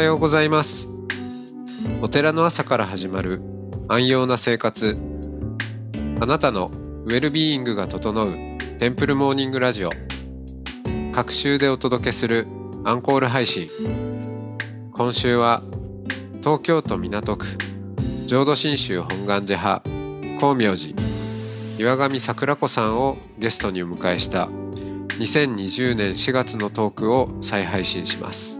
はようございます。お寺の朝から始まる安養な生活。あなたのウェルビーイングが整うテンプルモーニングラジオ。各週でお届けするアンコール配信。今週は東京都港区浄土真宗本願寺派光明寺岩上桜子さんをゲストにお迎えした2020年4月のトークを再配信します。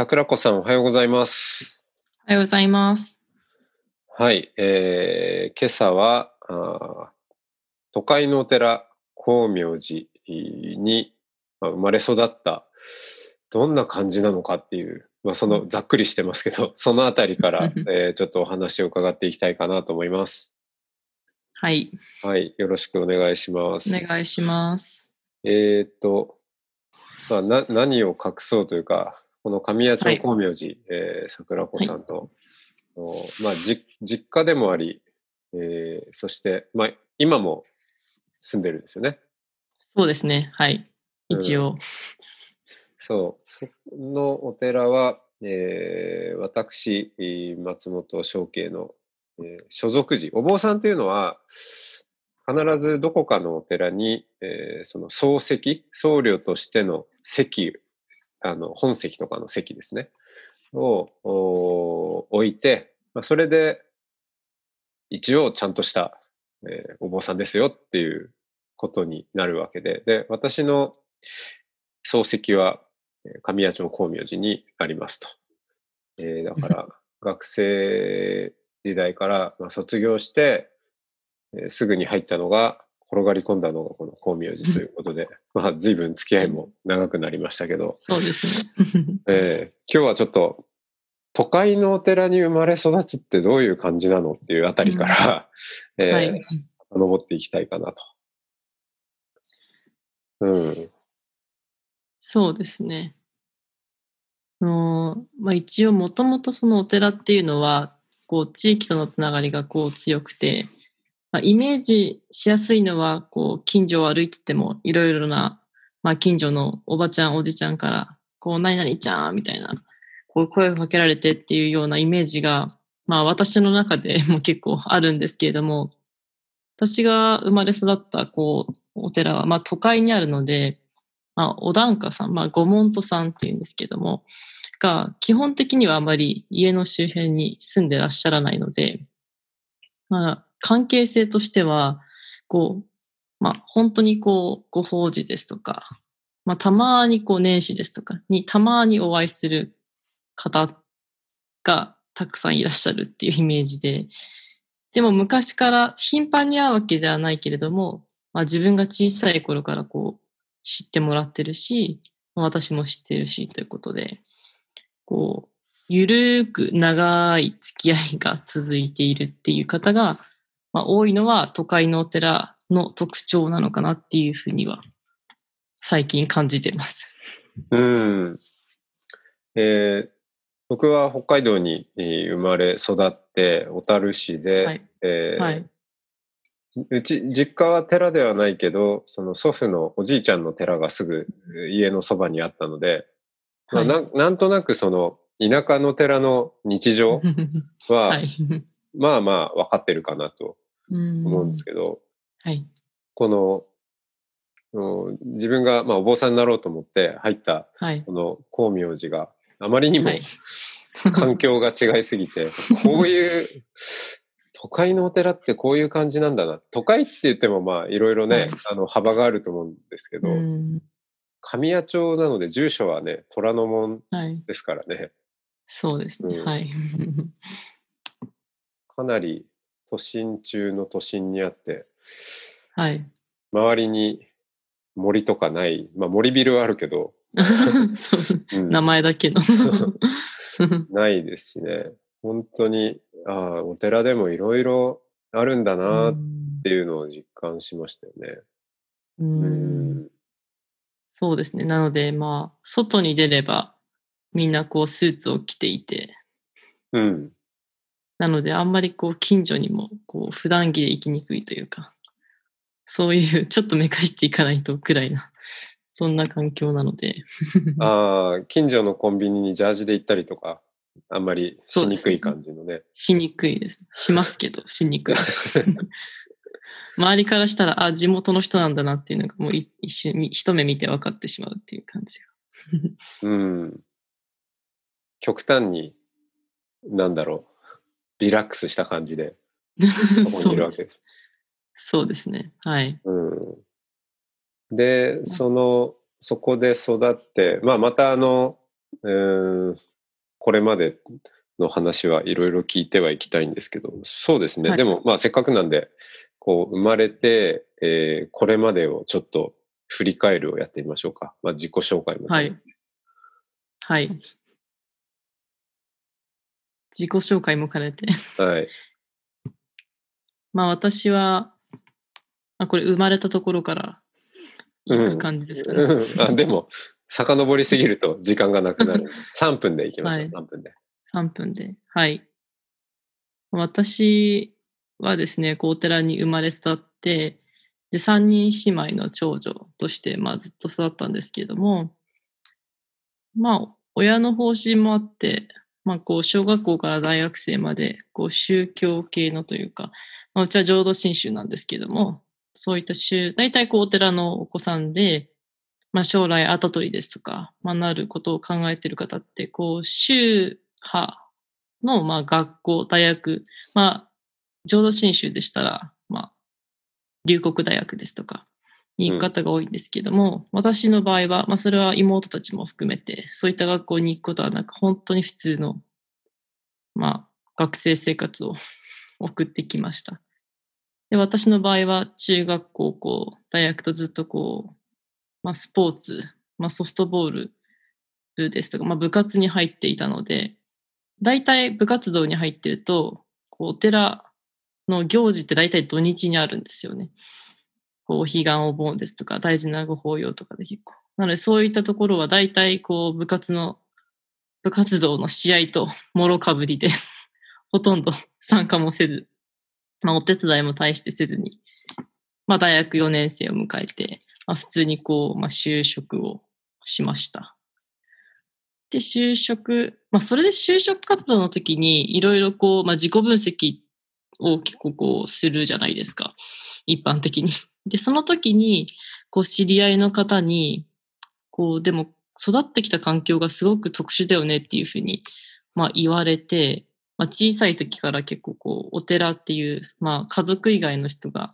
桜子さんおはようございますおはようございます。はい、えー、今朝はあー都会のお寺光明寺に、まあ、生まれ育ったどんな感じなのかっていう、まあ、そのざっくりしてますけど そのあたりから、えーちょっとお話を伺っていきたいかなと思います。はい、はい、よろしくお願いします。お願いします。えーっと、まあ、な何を隠そうというか、この神谷町はい光明寺、えー桜子さんの、おまあ、じ実家でもあり、えーそして、まあ、今も住んでるんですよね。そうですね。はい。一応。そう、そのお寺は、えー私、えー松本正慶の、えー所属寺、お坊さんというのは、必ずどこかのお寺に、えーその総席、僧侶としての席、あの本席とかの席ですね、をお置いて、まあ、それで一応ちゃんとした、えーお坊さんですよっていうことになるわけで、で、私の漱石はえー神谷町光明寺にありますと。えーだから 学生時代から、まあ、卒業して、えーすぐに入ったのが転がり込んだのがこの光明寺という ことで、まあ随分付き合いも長くなりましたけど、そうですね。えー今日はちょっと都会のお寺に生まれ育つってどういう感じなのっていうあたりから、えーはい。登っていきたいかなと。うん。そうですね。あのまあ、一応もともとそのお寺っていうのはこう地域とのつながりがこう強くて、まあ、イメージしやすいのはこう近所を歩いててもいろいろな、まあ、近所のおばちゃんおじちゃんからこう何々ちゃんみたいなこう声をかけられてっていうようなイメージが、まあ、私の中で も結構あるんですけれども私が生まれ育ったこうお寺は、まあ、都会にあるので、まあ、お檀家さん、まあ、ご門徒さんっていうんですけども、が、基本的にはあまり家の周辺に住んでらっしゃらないので、まあ、関係性としては、こう、まあ、本当にこう、ご法事ですとか、まあ、たまにこう、年始ですとかに、たまにお会いする方がたくさんいらっしゃるっていうイメージで、でも昔から頻繁に会うわけではないけれども、まあ、自分が小さい頃からこう知ってもらってるし、私も知ってるしということで、こう、ゆるーく長い付き合いが続いているっていう方が、まあ、多いのは都会のお寺の特徴なのかなっていうふうには最近感じてます。うん。えー僕は北海道にえー生まれ育って、小樽市で、はいえーはい。うち、実家は寺ではないけど、その祖父のおじいちゃんの寺がすぐえー家のそばにあったので、まあ、はいなんなんとなくその田舎の寺の日常は、はい。まあまあ分かってるかなと思思うんですけど、はい。この、うん自分がまあお坊さんになろうと思って入ったはい。この光明寺があまりにもはい。環境が違いすぎて、こういう、都会のお寺ってこういう感じなんだな。都会って言ってもまあいろいろね、はいあの幅があると思うんですけど、うん神谷町なので住所はね、虎ノ門はい。ですからね、そうですね。うんはい。かなり都心中の都心にあって、はい。周りに森とかない、まあ森ビルはあるけど、そううん名前だけの。ないですしね。本当に、ああ、お寺でもいろいろあるんだなっていうのを実感しましたよね。ううんん。そうですね。なので、まあ、外に出れば、みんなこうスーツを着ていて、うん。なので、あんまりこう、近所にも、こう、普段着で行きにくいというか、そういう、ちょっとめかしていかないとくらいな、そんな環境なので。ああ、近所のコンビニにジャージで行ったりとか、あんまりしにくい感じのね。しにくいです。しますけど、しにくい。周りからしたら、あ、地元の人なんだなっていうのが、もうい一瞬、み一目見て分かってしまうっていう感じが。うん。極端に、なんだろう、リラックスした感じで、そこにいるわけです。そうですね。はい。うん。で、その、そこで育って、まあ、またあの、これまでの話はいろいろ聞いてはいきたいんですけど、そうですね。はいでも、まあ、せっかくなんで、こう、生まれて、えーこれまでをちょっと振り返るをやってみましょうか。まあ、自己紹介も、はい。はい。自己紹介も兼ねて。はい。まあ私は、あこれ生まれたところから行く感じですかね。うんあでも、遡りすぎると時間がなくなる。3分でいきましょう、はい3分で。3分で。はい。私はですね、こうお寺に生まれ育って、で、3人姉妹の長女として、まあずっと育ったんですけれども、まあ、親の方針もあって、まあ、こう、小学校から大学生まで、こう、宗教系のというか、まあ、うちは浄土真宗なんですけども、そういった宗、大体こう、お寺のお子さんで、まあ、将来後取りですとか、まあ、なることを考えている方って、こう、宗派の、まあ、学校、大学、まあ、浄土真宗でしたら、まあ、龍谷大学ですとか、に行く方が多いんですけども、私の場合は、まあ、それは妹たちも含めて、そういった学校に行くことはなく、本当に普通の、まあ、学生生活を 送ってきました。で、私の場合は、中学、高校、大学とずっとこう、まあ、スポーツ、まあ、ソフトボール部ですとか、まあ、部活に入っていたので、大体部活動に入ってると、こう、お寺の行事って大体土日にあるんですよね。こう、お彼岸お盆ですとか、大事なご法要とかで結構。なので、そういったところは大体、こう、部活の、部活動の試合ともろかぶりで、ほとんど 参加もせず、まあ、お手伝いも大してせずに、まあ、大学4年生を迎えて、まあ、普通にこう、まあ、就職をしました。で、就職、まあ、それで就職活動の時に、いろいろこう、まあ、自己分析を結構こう、するじゃないですか。一般的に。で、その時に、こう、知り合いの方に、こう、でも、育ってきた環境がすごく特殊だよねっていうふうに、まあ、言われて、まあ、小さい時から結構こう、お寺っていう、まあ、家族以外の人が、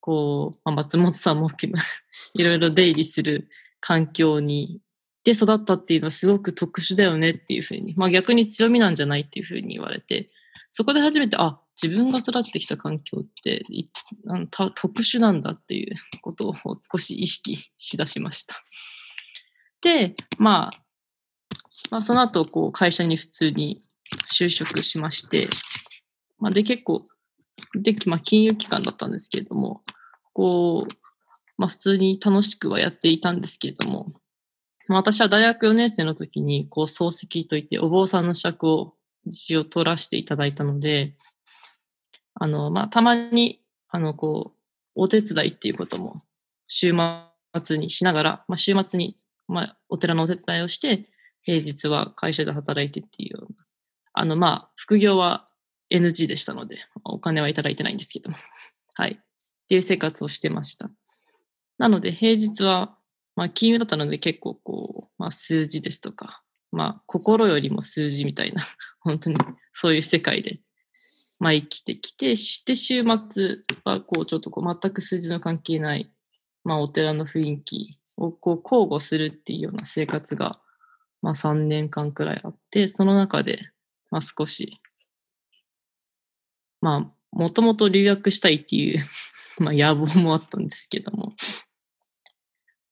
こう、まあ、松本さんも含め いろいろ出入りする環境に、で育ったっていうのはすごく特殊だよねっていうふうに、まあ逆に強みなんじゃないっていうふうに言われて、そこで初めて、あ、自分が育ってきた環境ってあの特殊なんだっていう ことを少し意識しだしました。で、まあ、まあその後、こう会社に普通に就職しまして、まあで結構、で、まあ金融機関だったんですけれども、こう、まあ普通に楽しくはやっていたんですけれども、まあ私は大学4年生の時に、こう、漱石といって、お坊さんの資格を一応取らせていただいたので、あの、まあ、たまに、あの、こう、お手伝いっていうことも、週末にしながら、まあ、週末に、まあ、お寺のお手伝いをして、平日は会社で働いてっていうような、あの、まあ、副業は NG でしたので、お金はいただいてないんですけども、はい。っていう生活をしてました。なので、平日は、まあ、金融だったので結構こう、まあ、数字ですとか、まあ、心よりも数字みたいな、本当にそういう世界で、まあ、生きてきて、して週末はこう、ちょっとこう、全く数字の関係ない、まあ、お寺の雰囲気をこう、交互するっていうような生活が、まあ、3年間くらいあって、その中で、まあ、少し、まあ、もともと留学したいっていう、まあ、野望もあったんですけども、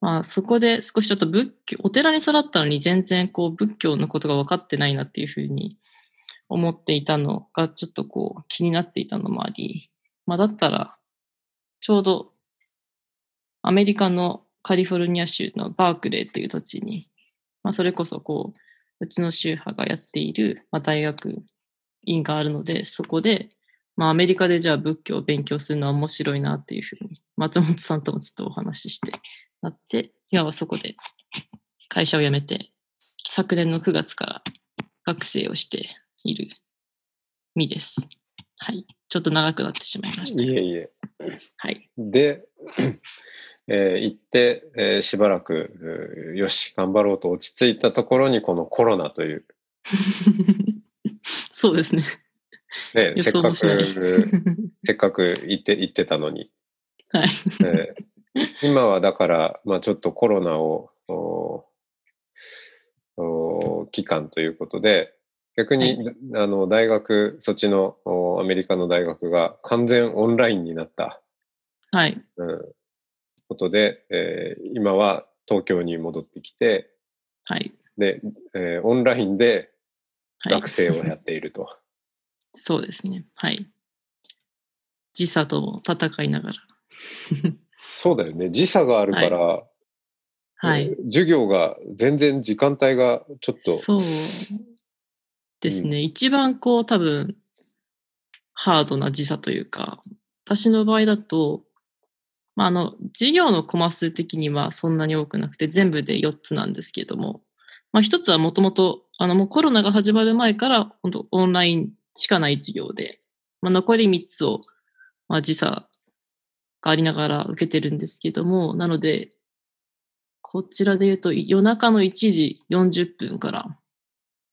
まあそこで少しちょっと仏教、お寺に育ったのに全然こう仏教のことが分かってないなっていうふうに思っていたのがちょっとこう気になっていたのもあり、まあだったらちょうどアメリカのカリフォルニア州のバークレーという土地に、まあそれこそこう、うちの宗派がやっている、まあ、大学院があるので、そこで、まあアメリカでじゃあ仏教を勉強するのは面白いなっていうふうに、松本さんともちょっとお話ししてなって、今はそこで会社を辞めて、昨年の9月から学生をしている身です。はい。ちょっと長くなってしまいました。いえいえ。はい。で、えー、行って、えー、しばらく、よし、頑張ろうと落ち着いたところにこのコロナという。そうですね。ね、せっかく、せっかく行って、行ってたのに。はい。えー、今はだから、まあちょっとコロナを、お期間ということで、逆に、はい、あの大学、そっちのアメリカの大学が完全オンラインになった。はい。うん、ことで、えー、今は東京に戻ってきて、はい。で、えー、オンラインで学生をやっていると。はい、そうですね。はい。時差と戦いながら。そうだよね。時差があるから、はいはい、授業が全然時間帯がちょっと。そうですね。うん、一番こう多分、ハードな時差というか、私の場合だと、まあ、あの、授業のコマ数的にはそんなに多くなくて、全部で4つなんですけれども、まあ、1つはもともと、あの、もうコロナが始まる前から、本当オンラインしかない授業で、まあ、残り3つを、まあ、時差がありながら受けてるんですけども、なので、こちらで言うと、夜中の1時40分から、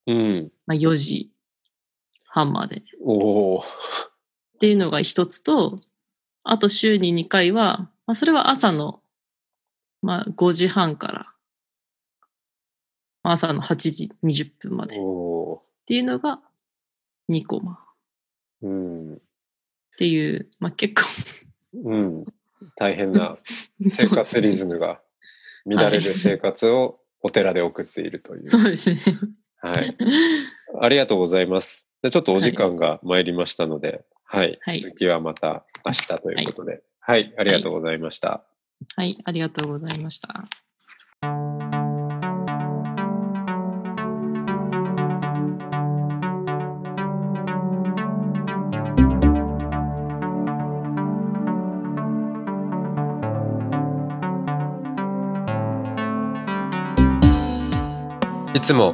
うん。まあ、4時半まで。おお。っていうのが一つと、あと週に2回は、まあ、それは朝の、まあ、5時半から、朝の8時20分までっていうのが2コマ。うん、っていう、まあ、結構うん、大変な 生活リズムが乱れる生活をお寺で送っているという。そうですね。はい。ありがとうございます。ちょっとお時間が参りましたので、はい。はい、続きはまた明日ということで、はい、はい、ありがとうございました。はい、ありがとうございました。いつも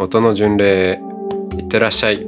音の巡礼いってらっしゃい。